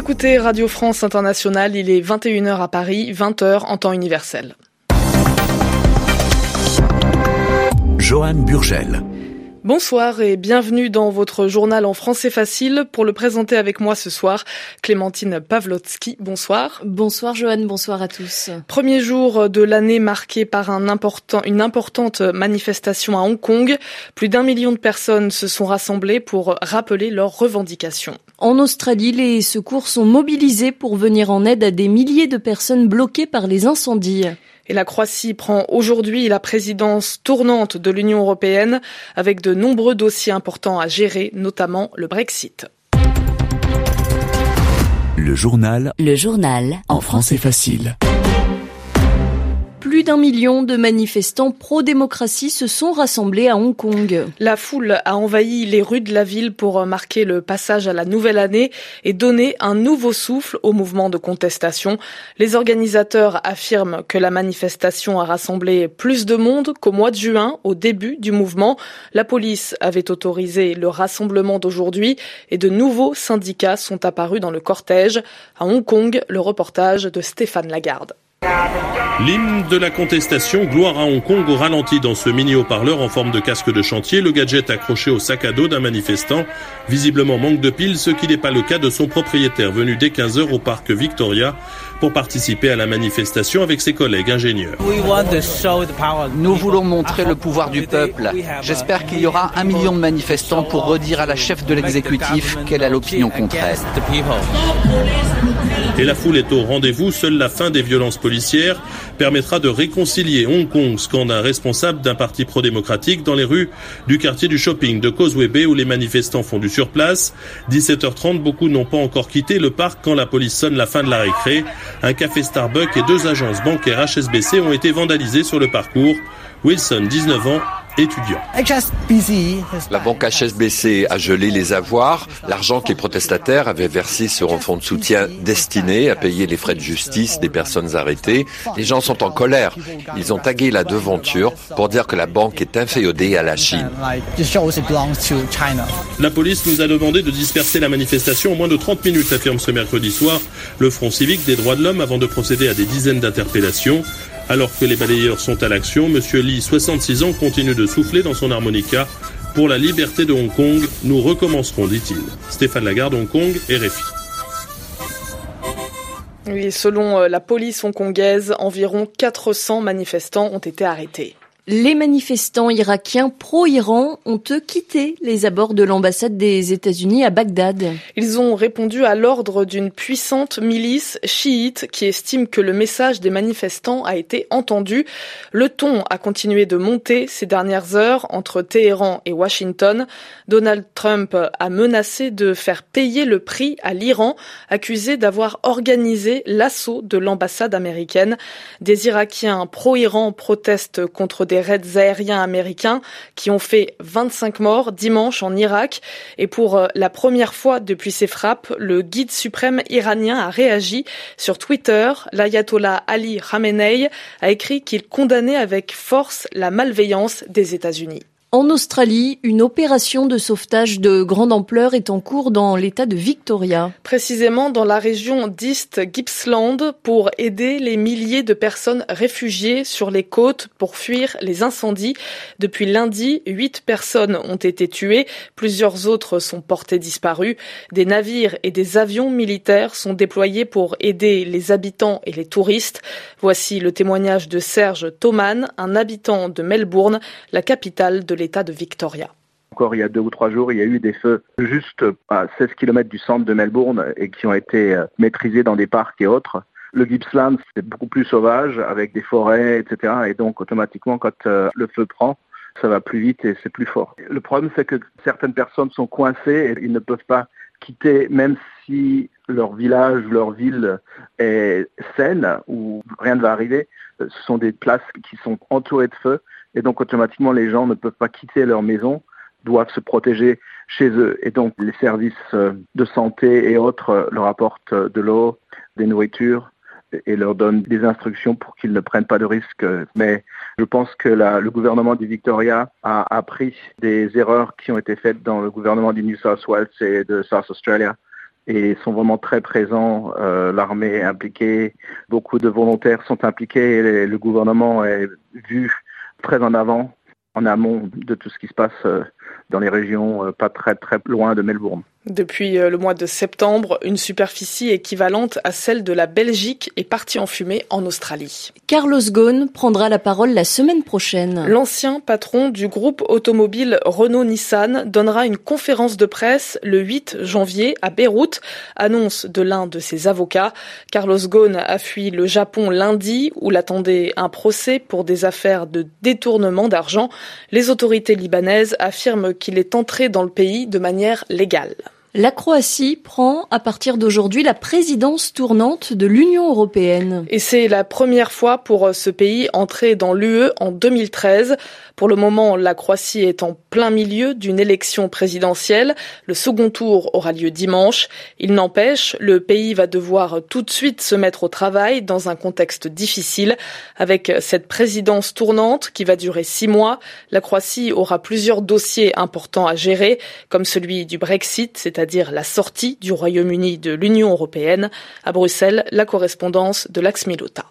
écoutez Radio France Internationale, il est 21h à Paris, 20h en temps universel. Johan Burgel. Bonsoir et bienvenue dans votre journal en français facile. Pour le présenter avec moi ce soir, Clémentine Pavlotsky. Bonsoir. Bonsoir Joanne, bonsoir à tous. Premier jour de l'année marqué par un important, une importante manifestation à Hong Kong. Plus d'un million de personnes se sont rassemblées pour rappeler leurs revendications. En Australie, les secours sont mobilisés pour venir en aide à des milliers de personnes bloquées par les incendies. Et la Croatie prend aujourd'hui la présidence tournante de l'Union européenne avec de nombreux dossiers importants à gérer, notamment le Brexit. Le journal. Le journal. En français facile. Plus d'un million de manifestants pro-démocratie se sont rassemblés à Hong Kong. La foule a envahi les rues de la ville pour marquer le passage à la nouvelle année et donner un nouveau souffle au mouvement de contestation. Les organisateurs affirment que la manifestation a rassemblé plus de monde qu'au mois de juin, au début du mouvement. La police avait autorisé le rassemblement d'aujourd'hui et de nouveaux syndicats sont apparus dans le cortège. À Hong Kong, le reportage de Stéphane Lagarde. L'hymne de la contestation, gloire à Hong Kong au ralenti dans ce mini haut-parleur en forme de casque de chantier, le gadget accroché au sac à dos d'un manifestant, visiblement manque de piles, ce qui n'est pas le cas de son propriétaire venu dès 15h au parc Victoria pour participer à la manifestation avec ses collègues ingénieurs. Nous voulons montrer le pouvoir du peuple. J'espère qu'il y aura un million de manifestants pour redire à la chef de l'exécutif qu'elle a l'opinion contraire. Et la foule est au rendez-vous. Seule la fin des violences policières permettra de réconcilier Hong Kong, scande un responsable d'un parti pro-démocratique, dans les rues du quartier du shopping de Causeway Bay où les manifestants font du surplace. 17h30, beaucoup n'ont pas encore quitté le parc quand la police sonne la fin de la récré. Un café Starbucks et deux agences bancaires HSBC ont été vandalisés sur le parcours. Wilson, 19 ans, La banque HSBC a gelé les avoirs. L'argent que les protestataires avaient versé sur un fonds de soutien destiné à payer les frais de justice des personnes arrêtées. Les gens sont en colère. Ils ont tagué la devanture pour dire que la banque est inféodée à la Chine. La police nous a demandé de disperser la manifestation en moins de 30 minutes, affirme ce mercredi soir le Front civique des droits de l'homme avant de procéder à des dizaines d'interpellations. Alors que les balayeurs sont à l'action, M. Lee, 66 ans, continue de souffler dans son harmonica. Pour la liberté de Hong Kong, nous recommencerons, dit-il. Stéphane Lagarde, Hong Kong, RFI. Selon la police hongkongaise, environ 400 manifestants ont été arrêtés. Les manifestants irakiens pro-Iran ont eux quitté les abords de l'ambassade des États-Unis à Bagdad. Ils ont répondu à l'ordre d'une puissante milice chiite qui estime que le message des manifestants a été entendu. Le ton a continué de monter ces dernières heures entre Téhéran et Washington. Donald Trump a menacé de faire payer le prix à l'Iran, accusé d'avoir organisé l'assaut de l'ambassade américaine. Des Irakiens pro-Iran protestent contre des raids aériens américains qui ont fait 25 morts dimanche en Irak. Et pour la première fois depuis ces frappes, le guide suprême iranien a réagi. Sur Twitter, l'ayatollah Ali Khamenei a écrit qu'il condamnait avec force la malveillance des États-Unis. En Australie, une opération de sauvetage de grande ampleur est en cours dans l'état de Victoria. Précisément dans la région d'East Gippsland pour aider les milliers de personnes réfugiées sur les côtes pour fuir les incendies. Depuis lundi, huit personnes ont été tuées, plusieurs autres sont portées disparues. Des navires et des avions militaires sont déployés pour aider les habitants et les touristes. Voici le témoignage de Serge Thoman, un habitant de Melbourne, la capitale de l'état de Victoria. Encore il y a deux ou trois jours, il y a eu des feux juste à 16 km du centre de Melbourne et qui ont été maîtrisés dans des parcs et autres. Le Gippsland, c'est beaucoup plus sauvage avec des forêts, etc. Et donc automatiquement, quand le feu prend, ça va plus vite et c'est plus fort. Le problème, c'est que certaines personnes sont coincées et ils ne peuvent pas quitter, même si leur village, leur ville est saine ou rien ne va arriver. Ce sont des places qui sont entourées de feu et donc automatiquement les gens ne peuvent pas quitter leur maison, doivent se protéger chez eux. Et donc les services de santé et autres leur apportent de l'eau, des nourritures et leur donnent des instructions pour qu'ils ne prennent pas de risques. Mais je pense que le gouvernement du Victoria a appris des erreurs qui ont été faites dans le gouvernement du New South Wales et de South Australia et sont vraiment très présents. Euh, L'armée est impliquée, beaucoup de volontaires sont impliqués et le gouvernement est vu très en avant, en amont de tout ce qui se passe euh, dans les régions euh, pas très très loin de Melbourne. Depuis euh, le mois de septembre, une superficie équivalente à celle de la Belgique est partie en fumée en Australie. Carlos Ghosn prendra la parole la semaine prochaine. L'ancien patron du groupe automobile Renault-Nissan donnera une conférence de presse le 8 janvier à Beyrouth, annonce de l'un de ses avocats. Carlos Ghosn a fui le Japon lundi où l'attendait un procès pour des affaires de détournement d'argent. Les autorités libanaises affirment qu'il est entré dans le pays de manière légale. La Croatie prend à partir d'aujourd'hui la présidence tournante de l'Union européenne. Et c'est la première fois pour ce pays entré dans l'UE en 2013. Pour le moment, la Croatie est en plein milieu d'une élection présidentielle. Le second tour aura lieu dimanche. Il n'empêche, le pays va devoir tout de suite se mettre au travail dans un contexte difficile. Avec cette présidence tournante qui va durer six mois, la Croatie aura plusieurs dossiers importants à gérer, comme celui du Brexit, c'est-à-dire la sortie du Royaume-Uni de l'Union européenne. À Bruxelles, la correspondance de Lax Milota.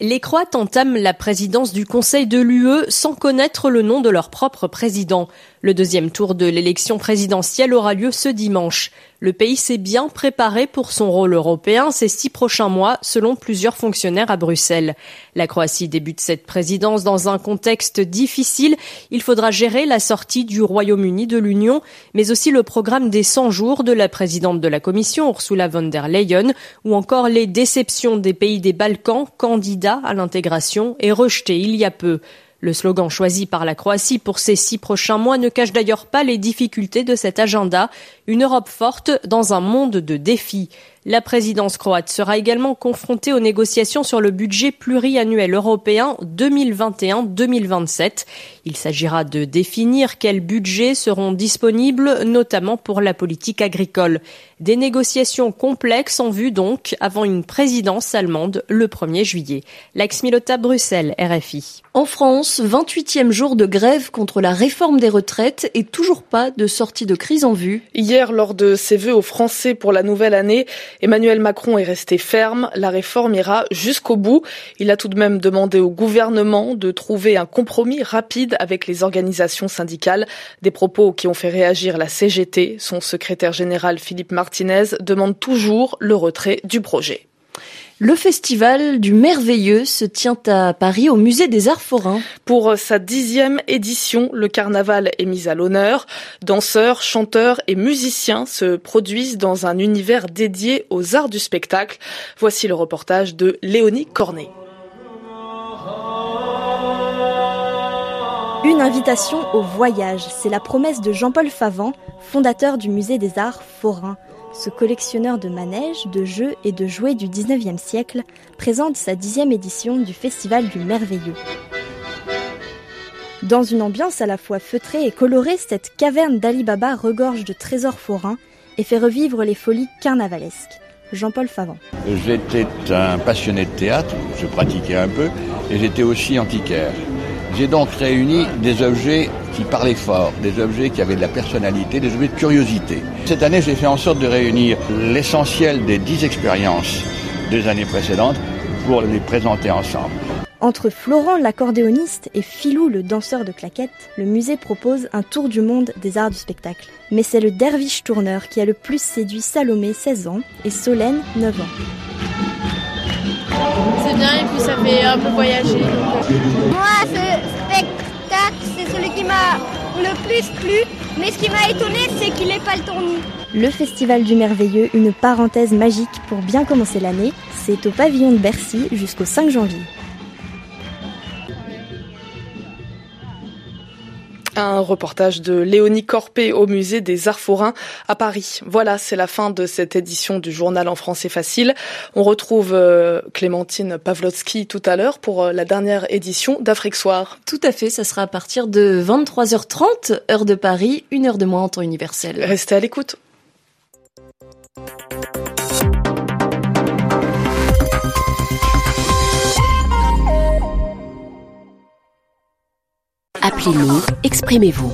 Les Croates entament la présidence du Conseil de l'UE sans connaître le nom de leur propre président. Le deuxième tour de l'élection présidentielle aura lieu ce dimanche. Le pays s'est bien préparé pour son rôle européen ces six prochains mois, selon plusieurs fonctionnaires à Bruxelles. La Croatie débute cette présidence dans un contexte difficile. Il faudra gérer la sortie du Royaume-Uni de l'Union, mais aussi le programme des 100 jours de la présidente de la Commission, Ursula von der Leyen, ou encore les déceptions des pays des Balkans, candidats à l'intégration et rejetés il y a peu. Le slogan choisi par la Croatie pour ces six prochains mois ne cache d'ailleurs pas les difficultés de cet agenda, une Europe forte dans un monde de défis. La présidence croate sera également confrontée aux négociations sur le budget pluriannuel européen 2021-2027. Il s'agira de définir quels budgets seront disponibles, notamment pour la politique agricole. Des négociations complexes en vue donc avant une présidence allemande le 1er juillet. Lax Milota, Bruxelles, RFI. En France, 28e jour de grève contre la réforme des retraites et toujours pas de sortie de crise en vue. Hier, lors de ses vœux aux Français pour la nouvelle année, Emmanuel Macron est resté ferme. La réforme ira jusqu'au bout. Il a tout de même demandé au gouvernement de trouver un compromis rapide avec les organisations syndicales. Des propos qui ont fait réagir la CGT. Son secrétaire général Philippe Martinez demande toujours le retrait du projet. Le festival du merveilleux se tient à Paris au musée des Arts Forains. Pour sa dixième édition, le carnaval est mis à l'honneur. Danseurs, chanteurs et musiciens se produisent dans un univers dédié aux arts du spectacle. Voici le reportage de Léonie Cornet. Une invitation au voyage, c'est la promesse de Jean-Paul Favant, fondateur du musée des Arts Forains. Ce collectionneur de manèges, de jeux et de jouets du 19e siècle présente sa dixième édition du Festival du Merveilleux. Dans une ambiance à la fois feutrée et colorée, cette caverne d'Ali Baba regorge de trésors forains et fait revivre les folies carnavalesques. Jean-Paul Favant. J'étais un passionné de théâtre, je pratiquais un peu, et j'étais aussi antiquaire. J'ai donc réuni des objets qui parlaient fort, des objets qui avaient de la personnalité, des objets de curiosité. Cette année, j'ai fait en sorte de réunir l'essentiel des dix expériences des années précédentes pour les présenter ensemble. Entre Florent l'accordéoniste et Philou le danseur de claquettes, le musée propose un tour du monde des arts du spectacle. Mais c'est le derviche tourneur qui a le plus séduit Salomé, 16 ans, et Solène, 9 ans. C'est bien et puis ça fait un peu voyager. Moi, ce spectacle, c'est celui qui m'a le plus plu. Mais ce qui m'a étonné, c'est qu'il n'est pas le tournis. Le Festival du Merveilleux, une parenthèse magique pour bien commencer l'année, c'est au pavillon de Bercy jusqu'au 5 janvier. Un reportage de Léonie Corpé au musée des Arts Forains à Paris. Voilà, c'est la fin de cette édition du journal en français facile. On retrouve euh, Clémentine Pavlotsky tout à l'heure pour euh, la dernière édition d'Afrique Soir. Tout à fait, ça sera à partir de 23h30, heure de Paris, une heure de moins en temps universel. Restez à l'écoute. Exprimez-vous.